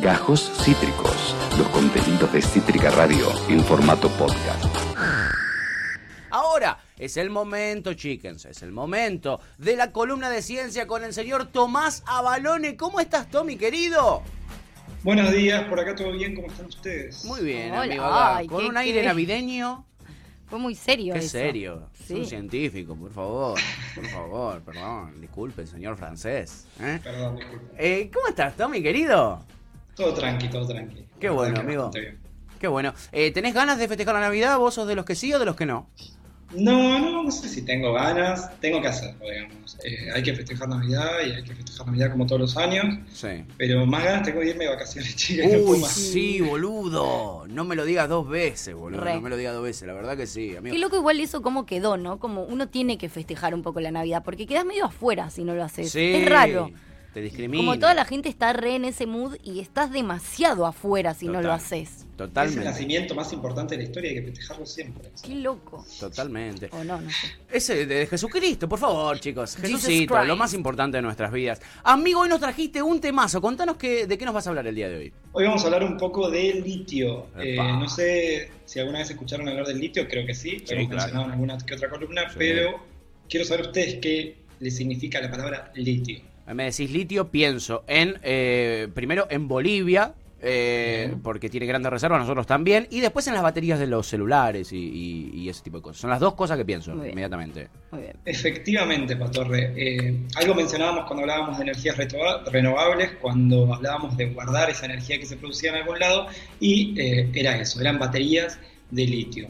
Gajos Cítricos, los contenidos de Cítrica Radio en formato podcast. Ahora es el momento, chickens, es el momento de la columna de ciencia con el señor Tomás Abalone. ¿Cómo estás, Tommy, querido? Buenos días, por acá todo bien, ¿cómo están ustedes? Muy bien, Hola, amigo. ay, con qué- un aire qué- navideño. Fue muy serio Qué eso. serio. Es un Sí. científico, por favor. Por favor, perdón. Disculpe, señor francés. ¿eh? Perdón, disculpe. Eh, ¿Cómo estás, Tommy, querido? Todo tranqui, todo tranqui. Qué bueno, amigo. Qué bueno. Eh, ¿Tenés ganas de festejar la Navidad? ¿Vos sos de los que sí o de los que no? No, no, no sé si tengo ganas, tengo que hacerlo, digamos. Eh, hay que festejar Navidad y hay que festejar Navidad como todos los años, Sí. pero más ganas tengo de irme de vacaciones, chicas. no puedo Uy, más. sí, boludo. No me lo digas dos veces, boludo. Re. No me lo digas dos veces, la verdad que sí, amigo. Qué loco igual eso cómo quedó, ¿no? Como uno tiene que festejar un poco la Navidad, porque quedas medio afuera si no lo haces. Sí, Es raro. Te discrimina. Como toda la gente está re en ese mood y estás demasiado afuera si no lo haces. Es el Totalmente. nacimiento más importante de la historia y hay que festejarlo siempre. Qué loco. Totalmente. O no, no sé. Ese de Jesucristo, por favor, chicos. Christ. lo más importante de nuestras vidas. Amigo, hoy nos trajiste un temazo. Contanos que, de qué nos vas a hablar el día de hoy. Hoy vamos a hablar un poco de litio. Eh, no sé si alguna vez escucharon hablar del litio, creo que sí, lo Sí, hemos claro. mencionado en alguna que otra columna, Sí. pero quiero saber ustedes qué les significa la palabra litio. Me decís litio, pienso en, eh, primero en Bolivia, eh, porque tiene grandes reservas, nosotros también, y después en las baterías de los celulares y, y- y ese tipo de cosas. Son las dos cosas que pienso Muy bien. inmediatamente. Muy bien. Efectivamente, Pastorre. Eh, algo mencionábamos cuando hablábamos de energías renovables, cuando hablábamos de guardar esa energía que se producía en algún lado, y eh, era eso, eran baterías de litio.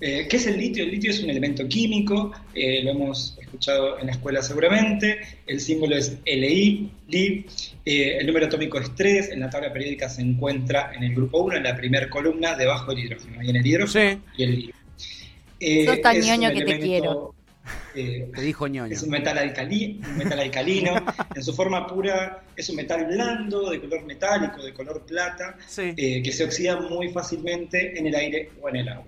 Eh, ¿Qué es el litio? El litio es un elemento químico, eh, lo hemos escuchado en la escuela seguramente, el símbolo es Li, Li, eh, el número atómico es 3, en la tabla periódica se encuentra en el grupo 1, en la primera columna, debajo del hidrógeno, ahí en el hidrógeno Sí, y el litio. Eh, Sos tan ñoño que te quiero. eh, te dijo ñoño. es un metal, alcali- un metal alcalino, en su forma pura es un metal blando, de color metálico, de color plata, Sí. eh, que se oxida muy fácilmente en el aire o en el agua.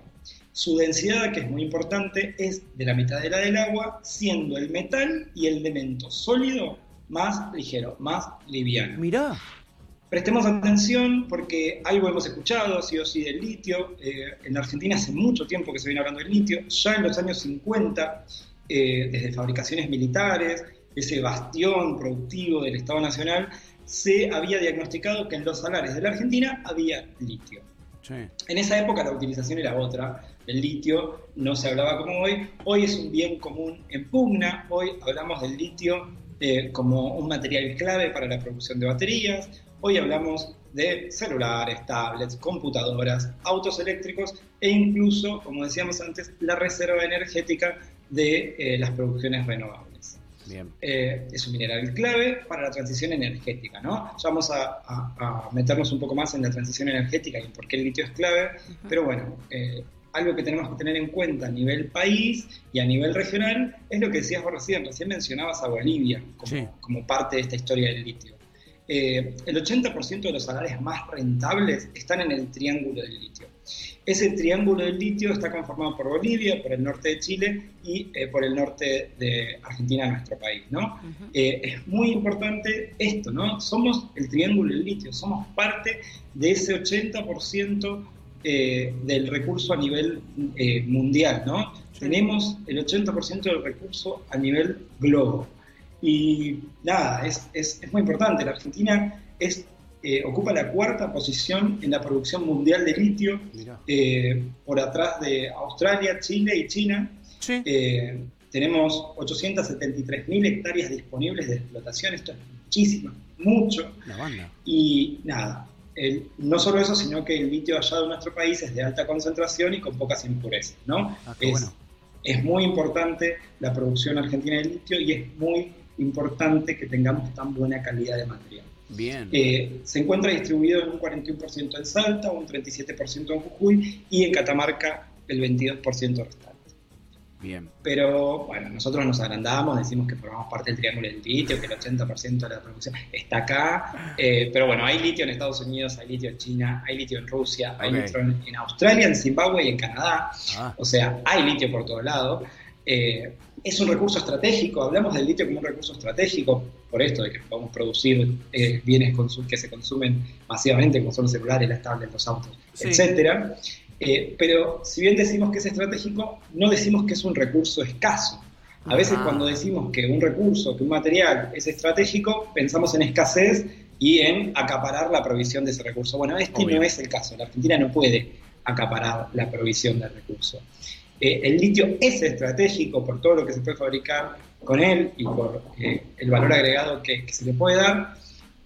Su densidad, que es muy importante, es de la mitad de la del agua, siendo el metal y el elemento sólido más ligero, más liviano. Mirá. Prestemos atención porque algo hemos escuchado, sí o sí, del litio. Eh, en Argentina hace mucho tiempo que se viene hablando del litio. Ya en los años 50, eh, desde fabricaciones militares, ese bastión productivo del Estado Nacional, se había diagnosticado que en los salares de la Argentina había litio. Sí. En esa época la utilización era otra. El litio no se hablaba como hoy. Hoy es un bien común en pugna. Hoy hablamos del litio eh, como un material clave para la producción de baterías. Hoy hablamos de celulares, tablets, computadoras, autos eléctricos e incluso, como decíamos antes, la reserva energética de eh, las producciones renovables. Bien. Eh, es un mineral clave para la transición energética, ¿no? Ya vamos a, a- a meternos un poco más en la transición energética y en por qué el litio es clave, pero bueno, eh, algo que tenemos que tener en cuenta a nivel país y a nivel regional es lo que decías vos recién, recién mencionabas a Bolivia como, Sí. como parte de esta historia del litio. Eh, el 80% de los salarios más rentables están en el triángulo del litio. Ese triángulo del litio está conformado por Bolivia, por el norte de Chile y eh, por el norte de Argentina, nuestro país, ¿no? Eh, es muy importante esto, ¿no? Somos el triángulo del litio, somos parte de ese 80% eh, del recurso a nivel eh, mundial, ¿no? Tenemos el 80% del recurso a nivel globo. Y nada, es, es, es muy importante. La Argentina es, eh, ocupa la cuarta posición en la producción mundial de litio, por atrás de Australia, Chile y China. Sí. Tenemos 873.000 hectáreas disponibles de explotación, esto es muchísimo, mucho. La banda. Y nada, el- no solo eso, sino que el litio allá de nuestro país es de alta concentración y con pocas impurezas, ¿no? Ah, qué es, bueno. es muy importante la producción argentina de litio y es muy importante que tengamos tan buena calidad de material. Bien. Eh, se encuentra distribuido en un 41% en Salta, un 37% en Jujuy y en Catamarca el 22% restante. Bien. Pero bueno, nosotros nos agrandamos, decimos que formamos parte del triángulo del litio, que el 80% de la producción está acá. eh, pero bueno, hay litio en Estados Unidos, hay litio en China, hay litio en Rusia, hay litio en, en Australia, en Zimbabue y en Canadá. Ah, O sea, hay litio por todos lados. Eh, es un recurso estratégico, hablamos del litio como un recurso estratégico por esto de que podemos producir eh, bienes que se consumen masivamente, como son los celulares, las tablets, los autos, etcétera. Eh, pero si bien decimos que es estratégico, no decimos que es un recurso escaso. A veces Ah. cuando decimos que un recurso, que un material es estratégico, pensamos en escasez y en acaparar la provisión de ese recurso. Bueno, este Obvio. no es el caso. La Argentina no puede acaparar la provisión del recurso. Eh, el litio es estratégico por todo lo que se puede fabricar con él y por eh, el valor agregado que, que se le puede dar,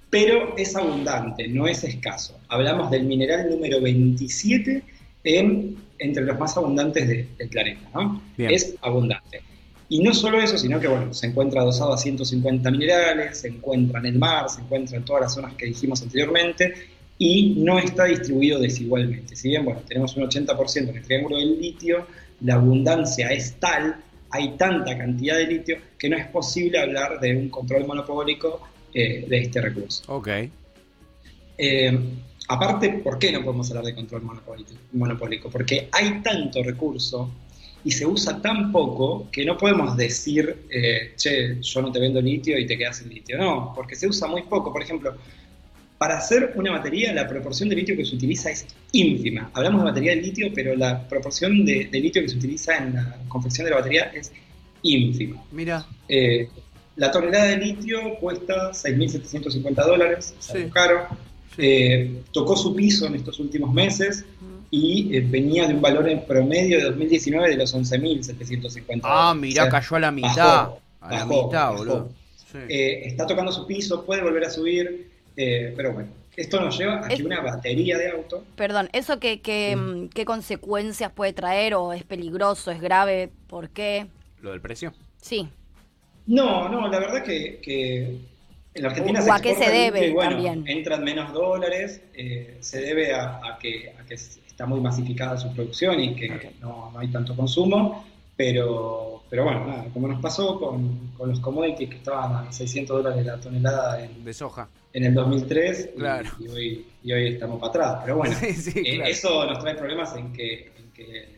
pero es abundante, no es escaso. Hablamos del mineral número 27 en, entre los más abundantes de- del planeta. ¿no? Es abundante. Y no solo eso, sino que bueno, se encuentra adosado a 150 minerales, se encuentra en el mar, se encuentra en todas las zonas que dijimos anteriormente y no está distribuido desigualmente. Si bien bueno, tenemos un 80% en el triángulo del litio, la abundancia es tal, hay tanta cantidad de litio que no es posible hablar de un control monopólico eh, de este recurso. Ok. Eh, aparte, ¿por qué no podemos hablar de control monopólico? Porque hay tanto recurso y se usa tan poco que no podemos decir, eh, che, yo no te vendo litio y te quedas sin litio. No, porque se usa muy poco. Por ejemplo, para hacer una batería, la proporción de litio que se utiliza es ínfima. Hablamos de batería de litio, pero la proporción de, de litio que se utiliza en la confección de la batería es ínfima. Mira. Eh, la tonelada de litio cuesta 6.750 dólares, es algo Sí. caro. Eh, tocó su piso en estos últimos meses y eh, venía de un valor en promedio de 2019 de los 11.750 Ah, mirá, O sea, cayó a la mitad. bajó, a la bajó, mitad, bajó. boludo. Sí. Eh, está tocando su piso, puede volver a subir, eh, pero bueno, esto nos lleva a Es- que una batería de auto Perdón, ¿eso qué, qué, mm, qué consecuencias puede traer o es peligroso, es grave? ¿Por qué? Lo del precio. Sí. No, no, la verdad que, que en la Argentina se a qué exporta se debe y bueno, también. entran menos dólares, eh, se debe a, a que, a que está muy masificada su producción y que no, no hay tanto consumo, pero, pero bueno, nada, como nos pasó con, con los commodities que estaban a 600 dólares la tonelada en, De soja. en el 2003 y- Claro. y, hoy, y hoy estamos para atrás, pero bueno, Sí, sí, eh, claro. eso nos trae problemas en que, en que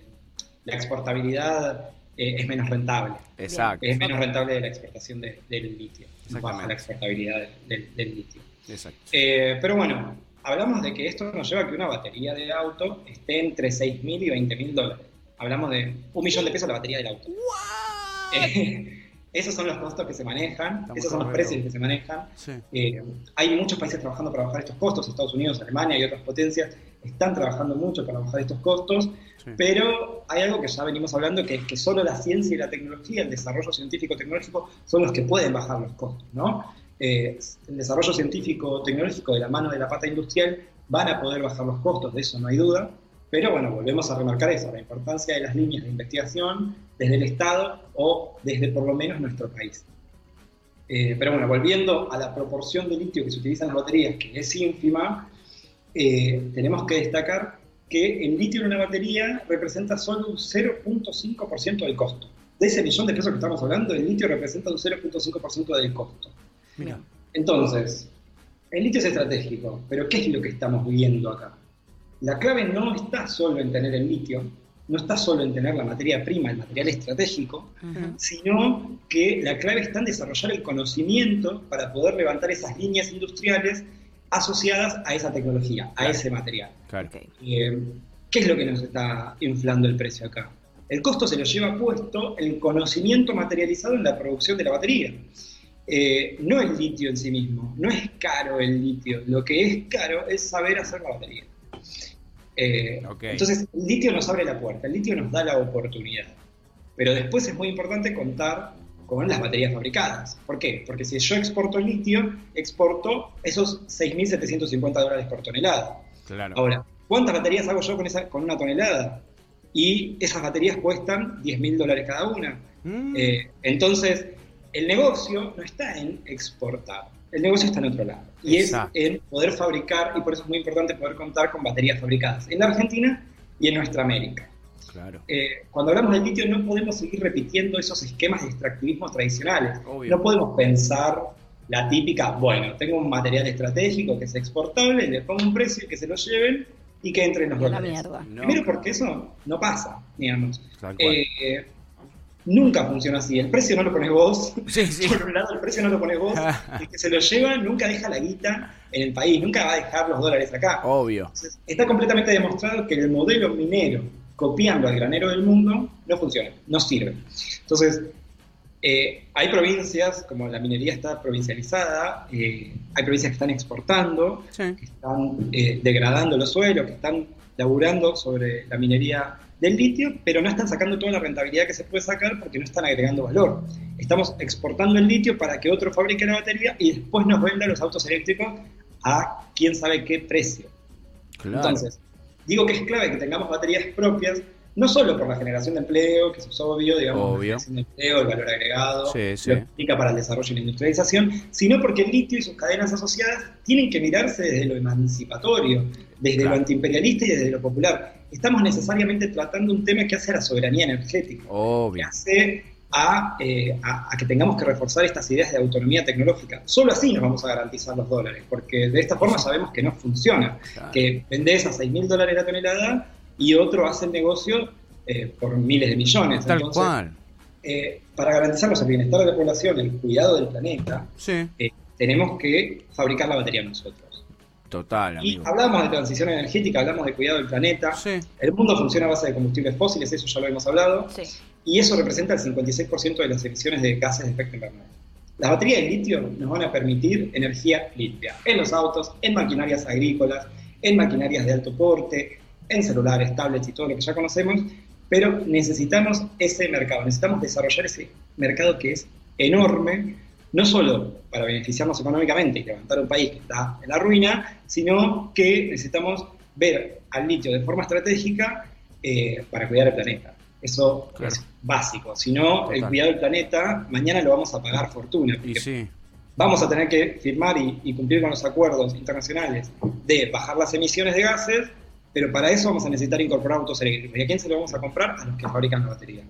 la exportabilidad eh, es menos rentable Exacto. es menos rentable de la exportación de- del litio. Baja la exportabilidad del, del litio. Exacto. Eh, pero bueno, hablamos de que esto nos lleva a que una batería de auto esté entre 6.000 y 20.000 dólares. Hablamos de un millón de pesos la batería del auto. Eh, esos son los costos que se manejan, Estamos esos son los re precios que se manejan. Sí. Eh, hay muchos países trabajando para bajar estos costos, Estados Unidos, Alemania y otras potencias están trabajando mucho para bajar estos costos, Pero hay algo que ya venimos hablando, que es que solo la ciencia y la tecnología, el desarrollo científico-tecnológico, son los que pueden bajar los costos, ¿no? Eh, el desarrollo científico-tecnológico de la mano de la pata industrial van a poder bajar los costos, de eso no hay duda, pero bueno, volvemos a remarcar eso, la importancia de las líneas de investigación desde el Estado o desde por lo menos nuestro país. Eh, pero bueno, volviendo a la proporción de litio que se utiliza en las baterías, que es ínfima, eh, tenemos que destacar que el litio en una batería representa solo un 0.5% del costo. De ese millón de pesos que estamos hablando, el litio representa un 0.5% del costo. Mira. Entonces, el litio es estratégico, pero ¿qué es lo que estamos viendo acá? La clave no está solo en tener el litio, no está solo en tener la materia prima, el material estratégico, sino que la clave está en desarrollar el conocimiento para poder levantar esas líneas industriales asociadas a esa tecnología, a Claro. ese material. Claro. Eh, ¿Qué es lo que nos está inflando el precio acá? El costo se lo lleva puesto el conocimiento materializado en la producción de la batería. Eh, no el litio en sí mismo, no es caro el litio, lo que es caro es saber hacer la batería. Eh. Entonces, el litio nos abre la puerta, el litio nos da la oportunidad. Pero después es muy importante contar con las baterías fabricadas. ¿Por qué? Porque si yo exporto litio, exporto esos 6.750 dólares por tonelada. Claro. Ahora, ¿cuántas baterías hago yo con, esa, con una tonelada? Y esas baterías cuestan 10.000 dólares cada una. Mm. Eh, entonces, el negocio no está en exportar, el negocio está en otro lado. Y Exacto. es en poder fabricar, y por eso es muy importante poder contar con baterías fabricadas en la Argentina y en nuestra América. Claro. Eh, cuando hablamos del litio no podemos seguir repitiendo esos esquemas de extractivismo tradicionales. Obvio. No podemos pensar la típica, bueno, tengo un material estratégico que es exportable, le pongo un precio y que se lo lleven y que entren los dólares. mierda. No. Primero porque eso no pasa, digamos. Eh, nunca funciona así. El precio no lo pones vos. Sí, sí. Por un lado, el precio no lo pones vos. El que se lo lleva nunca deja la guita en el país, nunca va a dejar los dólares acá. Obvio. Entonces, está completamente demostrado que el modelo minero, copiando al granero del mundo, no funciona, no sirve. Entonces, eh, hay provincias, como la minería está provincializada, eh, hay provincias que están exportando, Sí. que están eh, degradando los suelos, que están laburando sobre la minería del litio, pero no están sacando toda la rentabilidad que se puede sacar porque no están agregando valor. Estamos exportando el litio para que otro fabrique la batería y después nos venda los autos eléctricos a quién sabe qué precio. Claro. Entonces, digo que es clave que tengamos baterías propias, no solo por la generación de empleo, que eso es obvio, digamos, Obvio. la generación de empleo, el valor agregado, Sí, sí. lo que implica para el desarrollo y la industrialización, sino porque el litio y sus cadenas asociadas tienen que mirarse desde lo emancipatorio, desde Claro. lo antiimperialista y desde lo popular. Estamos necesariamente tratando un tema que hace a la soberanía energética que Obvio. hace a, eh, a- a que tengamos que reforzar estas ideas de autonomía tecnológica. Solo así nos vamos a garantizar los dólares, porque de esta forma sabemos que no funciona, Claro. que vendés a 6 mil dólares la tonelada y otro hace el negocio eh, por miles de millones. Tal Entonces, cual. eh, para garantizarnos el bienestar de la población, el cuidado del planeta, Sí. eh, tenemos que fabricar la batería nosotros. Total, Y amigo. hablamos de transición energética, hablamos de cuidado del planeta. Sí. El mundo funciona a base de combustibles fósiles, eso ya lo hemos hablado Sí. Y eso representa el 56% de las emisiones de gases de efecto invernadero. Las baterías de litio nos van a permitir energía limpia en los autos, en maquinarias agrícolas, en maquinarias de alto porte, en celulares, tablets y todo lo que ya conocemos, pero necesitamos ese mercado, necesitamos desarrollar ese mercado que es enorme, no solo para beneficiarnos económicamente y levantar un país que está en la ruina, sino que necesitamos ver al litio de forma estratégica eh, para cuidar el planeta. Eso Claro. es básico. Si no, el cuidado del planeta, mañana lo vamos a pagar fortuna. Porque sí. Vamos a tener que firmar y, y cumplir con los acuerdos internacionales de bajar las emisiones de gases, pero para eso vamos a necesitar incorporar autos eléctricos. ¿Y a quién se lo vamos a comprar? A los que fabrican la batería.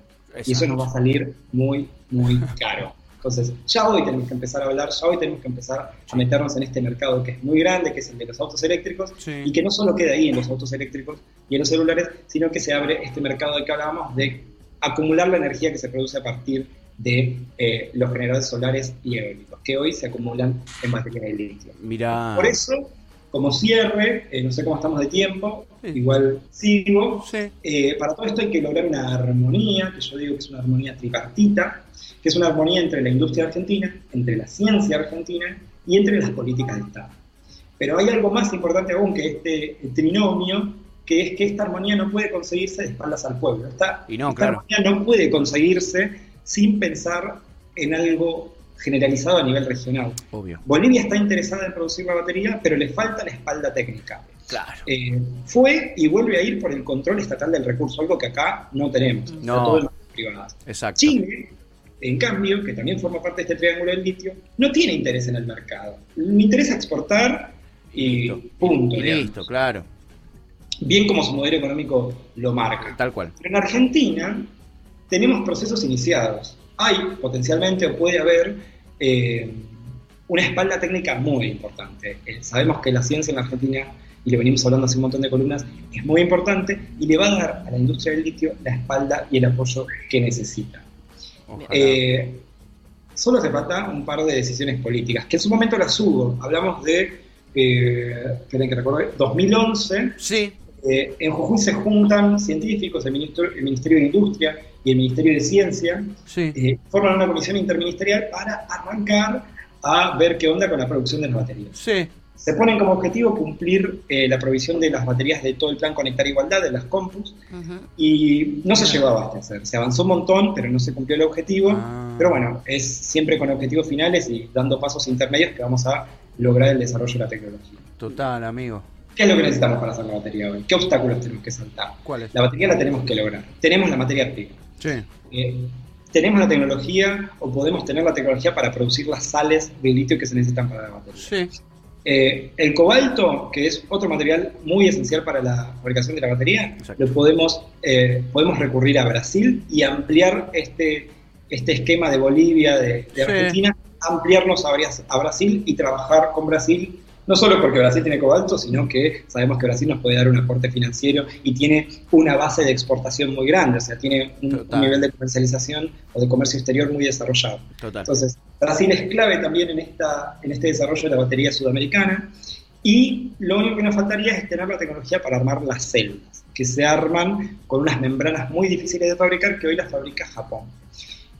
Y eso nos va a salir muy, muy caro. Entonces, ya hoy tenemos que empezar a hablar, ya hoy tenemos que empezar a meternos en este mercado que es muy grande, que es el de los autos eléctricos, Sí. y que no solo queda ahí en los autos eléctricos y en los celulares, sino que se abre este mercado del que hablábamos de acumular la energía que se produce a partir de eh, los generadores solares y eólicos, que hoy se acumulan en baterías de litio. Mira. Por eso, como cierre, eh, no sé cómo estamos de tiempo, Sí. igual sigo, Sí. eh, para todo esto hay que lograr una armonía, que yo digo que es una armonía tripartita, que es una armonía entre la industria argentina, entre la ciencia argentina y entre las políticas de Estado. Pero hay algo más importante aún que este trinomio, que es que esta armonía no puede conseguirse de espaldas al pueblo. Esta, Y no, esta claro. armonía no puede conseguirse sin pensar en algo generalizado a nivel regional. Obvio. Bolivia está interesada en producir la batería, pero le falta la espalda técnica. Claro. Eh, fue y vuelve a ir por el control estatal del recurso, algo que acá no tenemos. Está No. todo en privadas. Exacto. Chile, en cambio, que también forma parte de este triángulo del litio, no tiene interés en el mercado. Le interesa exportar y Listo. punto. Y digamos. listo, claro. Bien como su modelo económico lo marca. Tal cual. Pero en Argentina tenemos procesos iniciados. Hay potencialmente o puede haber eh, una espalda técnica muy importante. Eh, sabemos que la ciencia en la Argentina, y le venimos hablando hace un montón de columnas, es muy importante y le va a dar a la industria del litio la espalda y el apoyo que necesita. Eh, solo hace falta un par de decisiones políticas, que en su momento las hubo. Hablamos de, eh, que recuerde, 2011, sí. Eh, en Jujuy se juntan científicos, el, ministro- el Ministerio de Industria y el Ministerio de Ciencia, Sí. eh, forman una comisión interministerial para arrancar a ver qué onda con la producción de las baterías. Sí. Se ponen como objetivo cumplir eh, la provisión de las baterías de todo el plan Conectar Igualdad, de las compus, y no se llegó a abastecer. Se avanzó un montón, pero no se cumplió el objetivo. Ah. Pero bueno, es siempre con objetivos finales y dando pasos intermedios que vamos a lograr el desarrollo de la tecnología. Total, amigo. ¿Qué es lo que necesitamos para hacer la batería hoy? ¿Qué obstáculos tenemos que saltar? ¿Cuál es? La batería la tenemos que lograr. Tenemos la materia prima. Sí. Eh, tenemos la tecnología o podemos tener la tecnología para producir las sales de litio que se necesitan para la batería. Sí. Eh, el cobalto, que es otro material muy esencial para la fabricación de la batería, Exacto. lo podemos, eh, podemos recurrir a Brasil y ampliar este, este esquema de Bolivia, de, de Sí. Argentina, ampliarnos a, a Brasil y trabajar con Brasil No solo porque Brasil tiene cobalto, sino que sabemos que Brasil nos puede dar un aporte financiero y tiene una base de exportación muy grande, o sea, tiene un, nivel de comercialización o de comercio exterior muy desarrollado. Entonces, Brasil es clave también en, esta, en este desarrollo de la batería sudamericana y lo único que nos faltaría es tener la tecnología para armar las celdas, que se arman con unas membranas muy difíciles de fabricar que hoy las fabrica Japón.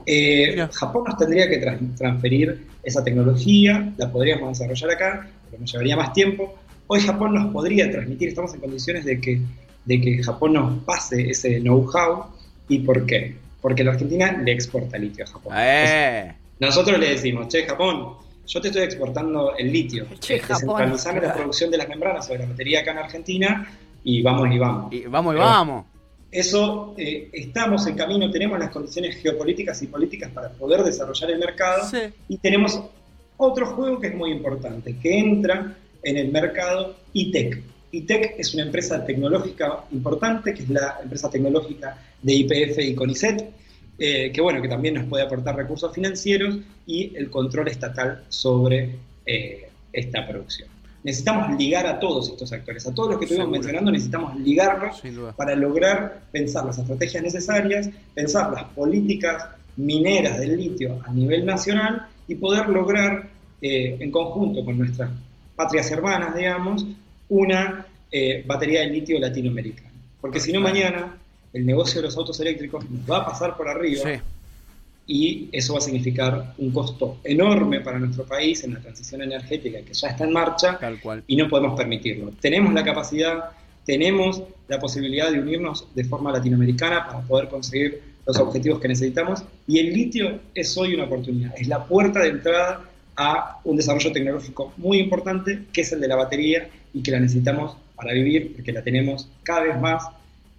Eh, Japón nos tendría que transferir esa tecnología, la podríamos desarrollar acá, pero nos llevaría más tiempo. Hoy Japón nos podría transmitir, estamos en condiciones de que, de que Japón nos pase ese know-how. ¿Y por qué? Porque la Argentina le exporta litio a Japón. Eh. nosotros le decimos, che, Japón, yo te estoy exportando el litio. Che, Descentralizame la producción de las membranas sobre la batería acá en Argentina y vamos y vamos. Y vamos y vamos. Eso eh, estamos en camino, tenemos las condiciones geopolíticas y políticas para poder desarrollar el mercado y tenemos otro juego que es muy importante, que entra en el mercado ITEC. ITEC es una empresa tecnológica importante, que es la empresa tecnológica de IPF y CONICET, eh, que bueno, que también nos puede aportar recursos financieros y el control estatal sobre eh, esta producción. Necesitamos ligar a todos estos actores, a todos los que estuvimos mencionando, necesitamos ligarlos para lograr pensar las estrategias necesarias, pensar las políticas mineras del litio a nivel nacional y poder lograr eh, en conjunto con nuestras patrias hermanas, digamos, una batería de litio latinoamericana. Porque si no, mañana el negocio de los autos eléctricos nos va a pasar por arriba y eso va a significar un costo enorme para nuestro país en la transición energética que ya está en marcha y no podemos permitirlo. Tenemos la capacidad, tenemos la posibilidad de unirnos de forma latinoamericana para poder conseguir los objetivos que necesitamos y el litio es hoy una oportunidad, es la puerta de entrada a un desarrollo tecnológico muy importante que es el de la batería y que la necesitamos para vivir porque la tenemos cada vez más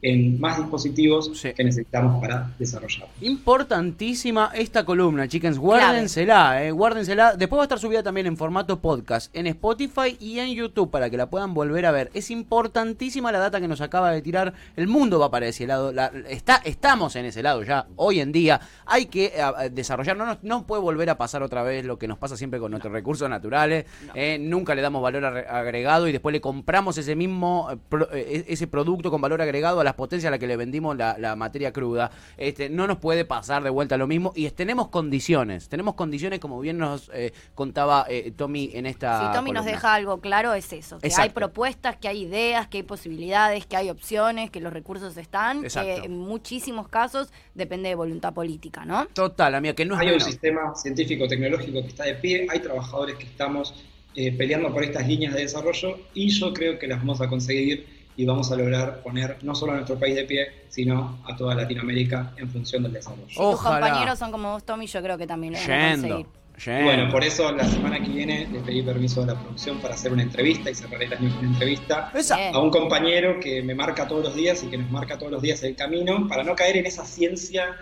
en más dispositivos que necesitamos para desarrollar. Importantísima esta columna, chickens. Guárdensela, eh, guárdensela. Después va a estar subida también en formato podcast en Spotify y en YouTube para que la puedan volver a ver. Es importantísima la data que nos acaba de tirar. El mundo va para ese lado. está, estamos en ese lado ya. Hoy en día hay que eh, desarrollar. No, no puede volver a pasar otra vez lo que nos pasa siempre con nuestros recursos naturales. Eh, nunca le damos valor agregado y después le compramos ese mismo e, ese producto con valor agregado a las potencias a la que le vendimos la, materia cruda, este, no nos puede pasar de vuelta lo mismo y tenemos condiciones, tenemos condiciones como bien nos eh, contaba eh, Tommy en esta... Si Tommy nos deja algo claro es eso, que hay propuestas, que hay ideas, que hay posibilidades, que hay opciones, que los recursos están, que en muchísimos casos depende de voluntad política, ¿no? Total, amiga, que no es... Hay un sistema científico-tecnológico que está de pie, hay trabajadores que estamos eh, peleando por estas líneas de desarrollo y yo creo que las vamos a conseguir y vamos a lograr poner no solo a nuestro país de pie, sino a toda Latinoamérica en función del desarrollo. Tus compañeros son como vos, Tommy, yo creo que también lo van a conseguir. Bueno, por eso la semana que viene le pedí permiso a la producción para hacer una entrevista y cerraré el año con una entrevista a un compañero que me marca todos los días y que nos marca todos los días el camino para no caer en esa ciencia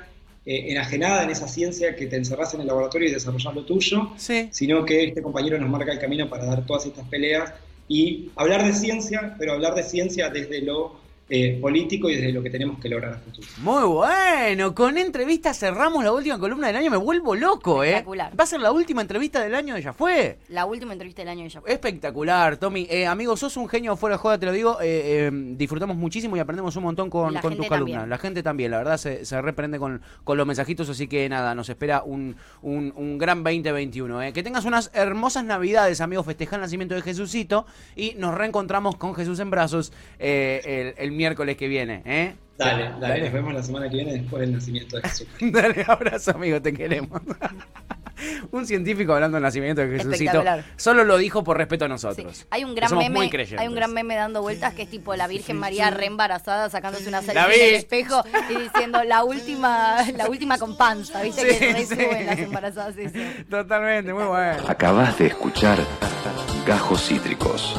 eh, enajenada, en esa ciencia que te encerras en el laboratorio y desarrollas lo tuyo, sino que este compañero nos marca el camino para dar todas estas peleas y hablar de ciencia, pero hablar de ciencia desde lo eh, político y desde lo que tenemos que lograr a futuro. Muy bueno, con entrevista cerramos la última columna del año, me vuelvo loco, ¿eh? Espectacular. Va a ser la última entrevista del año, ya fue. La última entrevista del año ya fue. Espectacular, Tommy. Eh, amigo, sos un genio fuera de joda, te lo digo. Eh, disfrutamos muchísimo y aprendemos un montón con, con tus columnas. La gente también, la verdad, se, se reprende con, con, los mensajitos, así que nada, nos espera un, un, gran 2021. Que tengas unas hermosas navidades, amigos, festejar el nacimiento de Jesucito y nos reencontramos con Jesús en brazos el, el miércoles que viene, ¿eh? Dale, dale, nos vemos la semana que viene después del nacimiento de Jesús. dale, abrazo, amigo, te queremos. un científico hablando del nacimiento de Jesucito. Solo lo dijo por respeto a nosotros. Hay un gran meme, hay un gran meme dando vueltas que es tipo la Virgen María re embarazada sacándose una selfie en el espejo y diciendo la última, la última con panza, ¿viste? que se las embarazadas Totalmente, muy bueno. Acabas de escuchar Gajos Cítricos.